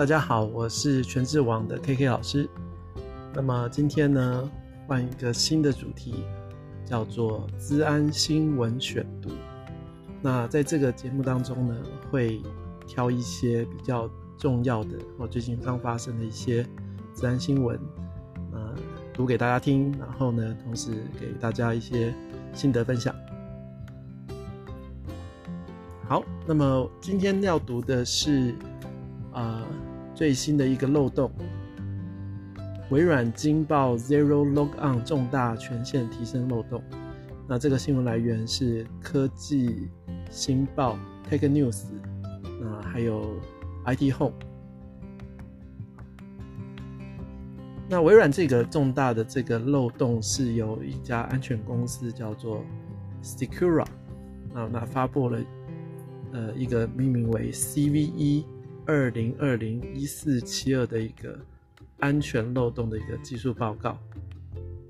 大家好，我是全智网的 KK 老师。那么今天呢，换一个新的主题，叫做资安新闻选读。那在这个节目当中呢，会挑一些比较重要的或最近刚发生的一些资安新闻，呃，读给大家听，然后呢，同时给大家一些心得分享。好，那么今天要读的是啊、呃、最新的一个漏洞，微软惊爆 Zero Logon 重大权限提升漏洞。那这个新闻来源是科技新报 Tech News，那还有 IT Home。那微软这个重大的这个漏洞是由一家安全公司叫做 Secura，那那发布了。呃，一个命名为 CVE 二零二零一四七二的一个安全漏洞的一个技术报告。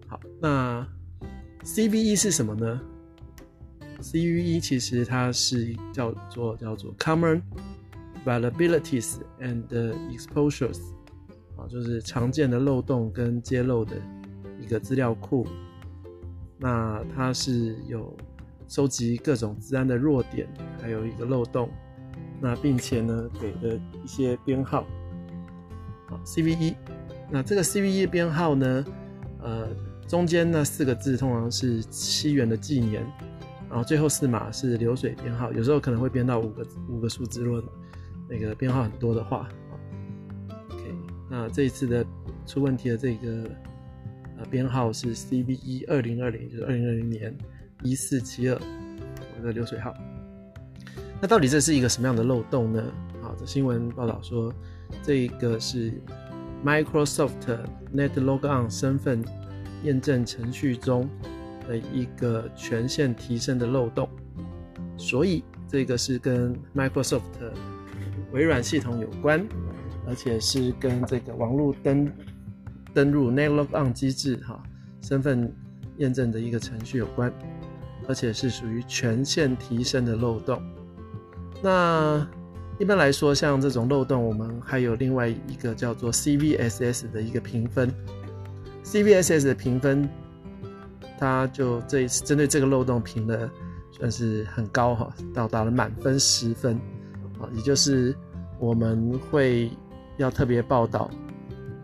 好，那 CVE 是什么呢？CVE 其实它是叫做叫做 Common Vulnerabilities and Exposures，啊，就是常见的漏洞跟揭露的一个资料库。那它是有。收集各种治安的弱点，还有一个漏洞，那并且呢给了一些编号，好，CVE，那这个 CVE 编号呢，呃，中间那四个字通常是七元的纪年，然后最后四码是流水编号，有时候可能会编到五个五个数字，如果那个编号很多的话，OK，那这一次的出问题的这个呃编号是 CVE 二零二零，就是二零二零年。一四七二，我的流水号。那到底这是一个什么样的漏洞呢？好，这新闻报道说，这个是 Microsoft NetLogon 身份验证程序中的一个权限提升的漏洞，所以这个是跟 Microsoft 微软系统有关，而且是跟这个网络登登入 NetLogon 机制哈身份验证的一个程序有关。而且是属于权限提升的漏洞。那一般来说，像这种漏洞，我们还有另外一个叫做 CVSS 的一个评分。CVSS 的评分，它就这一次针对这个漏洞评的算是很高哈，到达了满分十分啊，也就是我们会要特别报道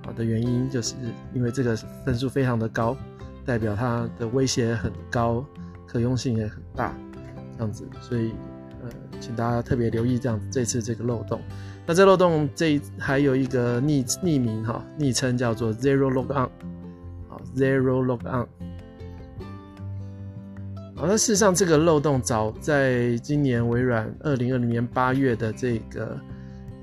啊的原因，就是因为这个分数非常的高，代表它的威胁很高。可用性也很大，这样子，所以，请大家特别留意这样这次这个漏洞。那这漏洞这还有一个昵匿名哈，昵称叫做 Zero Logon，好，Zero Logon。好，那事实上这个漏洞早在今年微软二零二零年八月的这个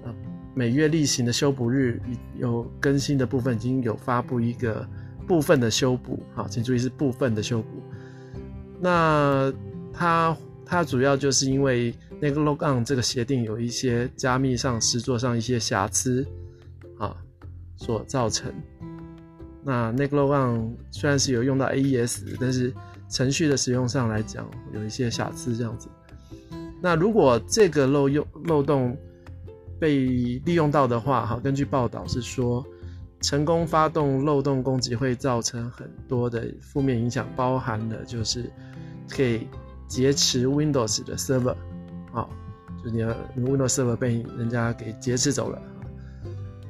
呃每月例行的修补日有更新的部分已经有发布一个部分的修补，好，请注意是部分的修补。那它它主要就是因为那个 logon 这个协定有一些加密上实作上一些瑕疵啊所造成。那那个 logon 虽然是有用到 AES，但是程序的使用上来讲有一些瑕疵这样子。那如果这个漏用漏洞被利用到的话，哈，根据报道是说，成功发动漏洞攻击会造成很多的负面影响，包含了就是。可以劫持 Windows 的 server，啊，就是你的 Windows server 被人家给劫持走了，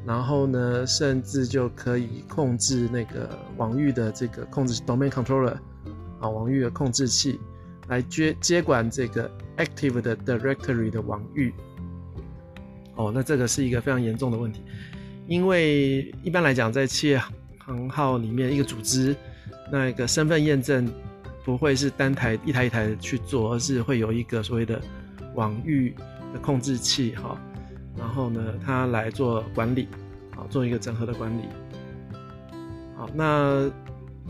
然后呢，甚至就可以控制那个网域的这个控制 domain controller，啊，网域的控制器来接接管这个 Active 的 Directory 的网域。哦，那这个是一个非常严重的问题，因为一般来讲，在企业行号里面，一个组织那个身份验证。不会是单台一台一台去做，而是会有一个所谓的网域的控制器哈，然后呢，它来做管理，好，做一个整合的管理。好，那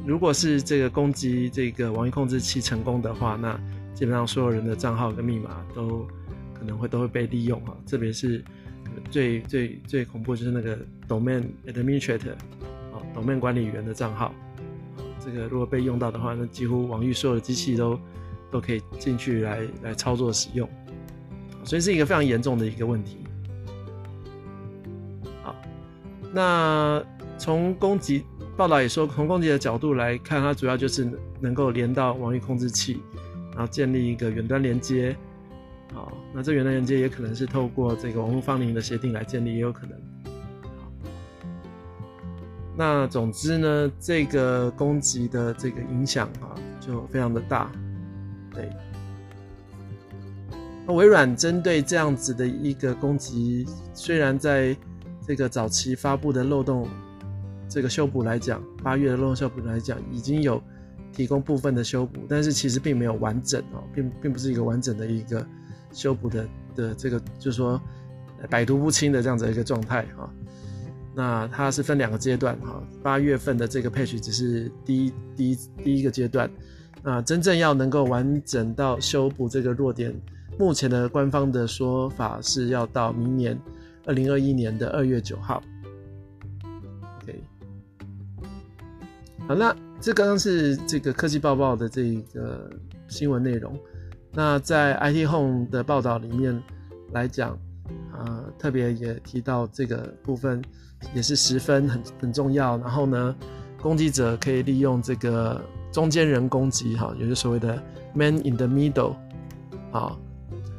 如果是这个攻击这个网域控制器成功的话，那基本上所有人的账号跟密码都可能会都会被利用哈，特别是最最最恐怖就是那个 domain administrator，啊，domain 管理员的账号。这个如果被用到的话，那几乎网域所有的机器都都可以进去来来操作使用，所以是一个非常严重的一个问题。好那从攻击报道也说，从攻击的角度来看，它主要就是能够连到网域控制器，然后建立一个远端连接。好，那这远端连接也可能是透过这个网络芳邻的协定来建立，也有可能。那总之呢，这个攻击的这个影响啊，就非常的大。对，那微软针对这样子的一个攻击，虽然在这个早期发布的漏洞这个修补来讲，八月的漏洞修补来讲，已经有提供部分的修补，但是其实并没有完整哦，并并不是一个完整的一个。修补的的这个就是说百毒不侵的这样子一个状态哈，那它是分两个阶段哈，八月份的这个 patch 只是第一第一第一个阶段，那真正要能够完整到修补这个弱点，目前的官方的说法是要到明年二零二一年的二月九号。OK，好，那这刚刚是这个科技报报的这个新闻内容。那在 IT Home 的报道里面来讲，啊、特别也提到这个部分也是十分很很重要。然后呢，攻击者可以利用这个中间人攻击，哈，也就是所谓的 Man in the Middle，啊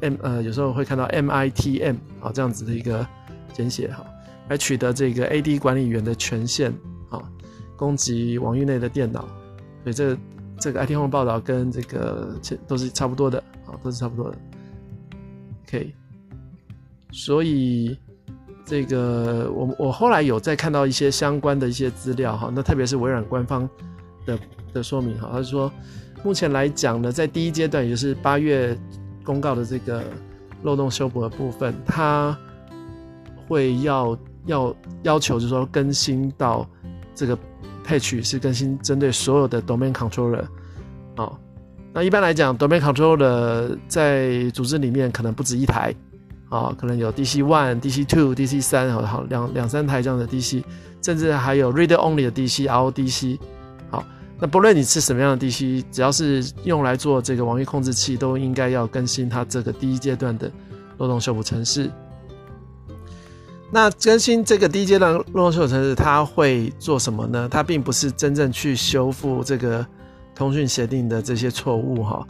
，M 呃，有时候会看到 MITM 啊这样子的一个简写，哈，来取得这个 AD 管理员的权限，啊，攻击网域内的电脑，所以这。这个 IT Home 报道跟这个都是差不多的，啊，都是差不多的。OK，所以这个我我后来有再看到一些相关的一些资料哈，那特别是微软官方的的说明哈，他说目前来讲呢，在第一阶段，也就是八月公告的这个漏洞修补的部分，它会要要要求就是说更新到这个。patch 是更新针对所有的 domain controller，哦，那一般来讲，domain controller 在组织里面可能不止一台，啊、可能有 DC one、DC two、DC 三，好两两三台这样的 DC，甚至还有 Read Only 的 DC、RODC，那不论你是什么样的 DC，只要是用来做这个网域控制器，都应该要更新它这个第一阶段的漏洞修补程式。那更新这个第一阶段漏洞修补程式，它会做什么呢？它并不是真正去修复这个通讯协定的这些错误哈，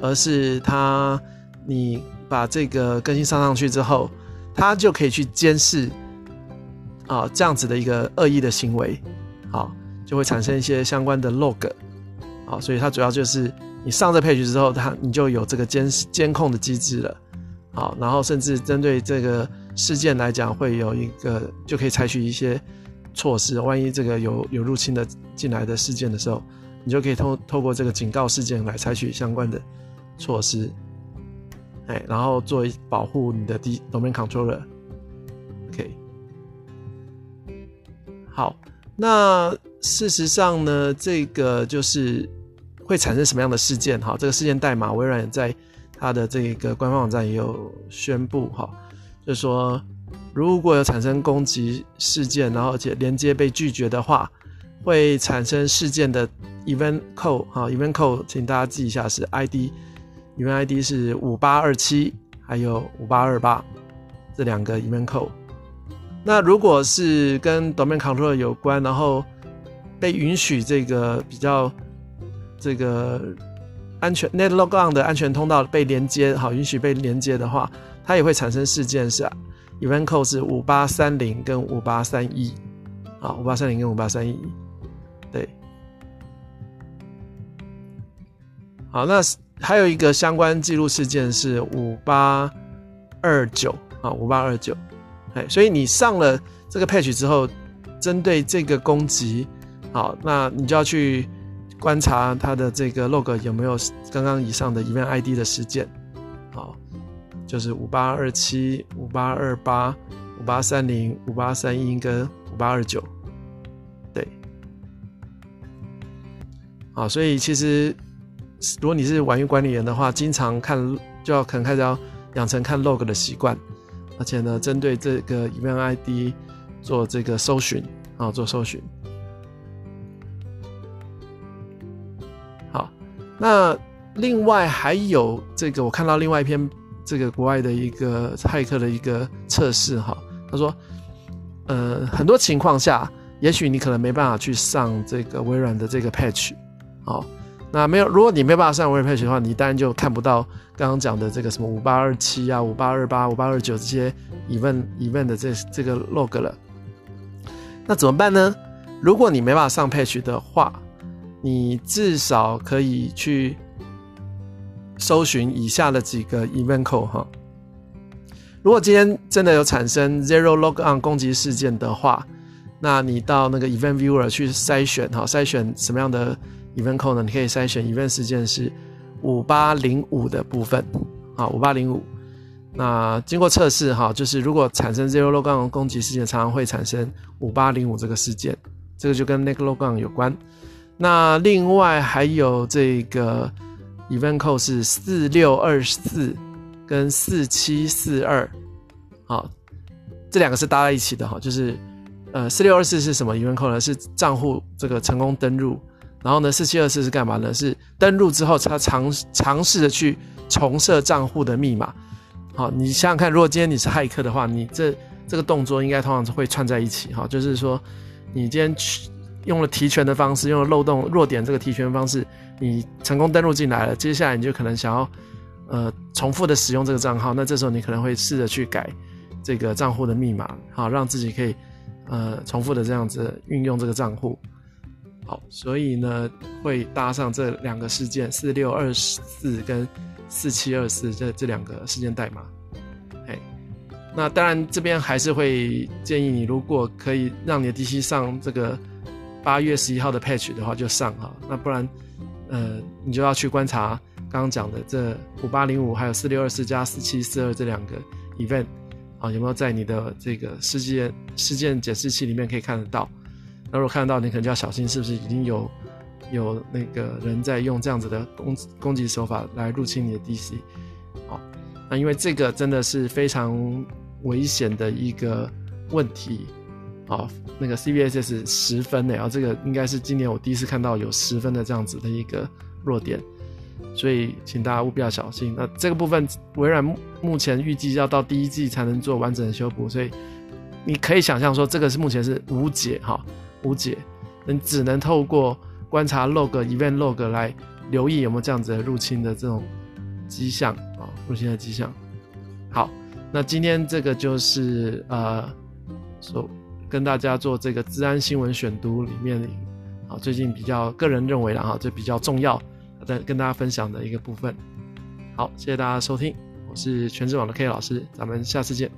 而是它你把这个更新上上去之后，它就可以去监视啊这样子的一个恶意的行为，好，就会产生一些相关的 log，好，所以它主要就是你上这 page 之后，它你就有这个监监控的机制了，好，然后甚至针对这个。事件来讲，会有一个就可以采取一些措施。万一这个有有入侵的进来的事件的时候，你就可以透透过这个警告事件来采取相关的措施，哎，然后作为保护你的 domain controller。OK，好，那事实上呢，这个就是会产生什么样的事件？哈，这个事件代码，微软在它的这个官方网站也有宣布，哈。就说，如果有产生攻击事件，然后且连接被拒绝的话，会产生事件的 event code 哈，event code，请大家记一下是 ID，event ID 是五八二七，还有五八二八这两个 event code。那如果是跟 domain control 有关，然后被允许这个比较这个安全 net logon 的安全通道被连接，好，允许被连接的话。它也会产生事件是，event code 是五八三零跟五八三一，啊，五八三零跟五八三一，对。好，那还有一个相关记录事件是五八二九，啊，五八二九，哎，所以你上了这个 patch 之后，针对这个攻击，好，那你就要去观察它的这个 log 有没有刚刚以上的 event ID 的事件，好。就是五八二七、五八二八、五八三零、五八三一跟五八二九，对，好，所以其实如果你是网域管理员的话，经常看就要可能开始要养成看 log 的习惯，而且呢，针对这个 event ID 做这个搜寻啊，做搜寻。那另外还有这个，我看到另外一篇。这个国外的一个骇客的一个测试哈，他说呃，很多情况下，也许你可能没办法去上这个微软的这个 patch，好，那没有，如果你没办法上微软 patch 的话，你当然就看不到刚刚讲的这个什么五八二七啊、五八二八、五八二九这些 event event 的这这个 log 了。那怎么办呢？如果你没办法上 patch 的话，你至少可以去搜寻以下的几个 event code 哈。如果今天真的有产生 zero log on 攻击事件的话，那你到那个 event viewer 去筛选哈，筛选什么样的 event code 呢？你可以筛选 event 事件是五八零五的部分啊，五八零五。那经过测试哈，就是如果产生 zero log on 攻击事件，常常会产生五八零五这个事件，这个就跟 n e c k log on 有关。那另外还有这个 event code 是四六二四。跟四七四二，好，这两个是搭在一起的哈，就是，呃，四六二四是什么 event code 呢？是账户这个成功登入，然后呢，四七二四是干嘛呢？是登录之后，他尝尝试着去重设账户的密码。好，你想想看，如果今天你是骇客的话，你这这个动作应该通常是会串在一起哈，就是说，你今天去用了提权的方式，用了漏洞弱点这个提权方式，你成功登录进来了，接下来你就可能想要。呃，重复的使用这个账号，那这时候你可能会试着去改这个账户的密码，好，让自己可以呃重复的这样子运用这个账户。好，所以呢会搭上这两个事件四六二四跟四七二四这这两个事件代码。哎，那当然这边还是会建议你，如果可以让你的 DC 上这个八月十一号的 patch 的话，就上哈，那不然呃你就要去观察。刚刚讲的这五八零五还有四六二四加四七四二这两个 event 啊，有没有在你的这个事件事件解释器里面可以看得到？那如果看得到，你可能就要小心，是不是已经有有那个人在用这样子的攻攻击手法来入侵你的 DC？好，那因为这个真的是非常危险的一个问题啊，那个 CVSS 十分的，然后这个应该是今年我第一次看到有十分的这样子的一个弱点。所以，请大家务必要小心。那这个部分，微软目前预计要到第一季才能做完整的修补，所以你可以想象说，这个是目前是无解哈，无解。你只能透过观察 log、event log 来留意有没有这样子的入侵的这种迹象啊，入侵的迹象。好，那今天这个就是呃，说跟大家做这个治安新闻选读里面啊，最近比较个人认为的哈，这比较重要。在跟大家分享的一个部分。好，谢谢大家收听，我是全职网的 K 老师，咱们下次见。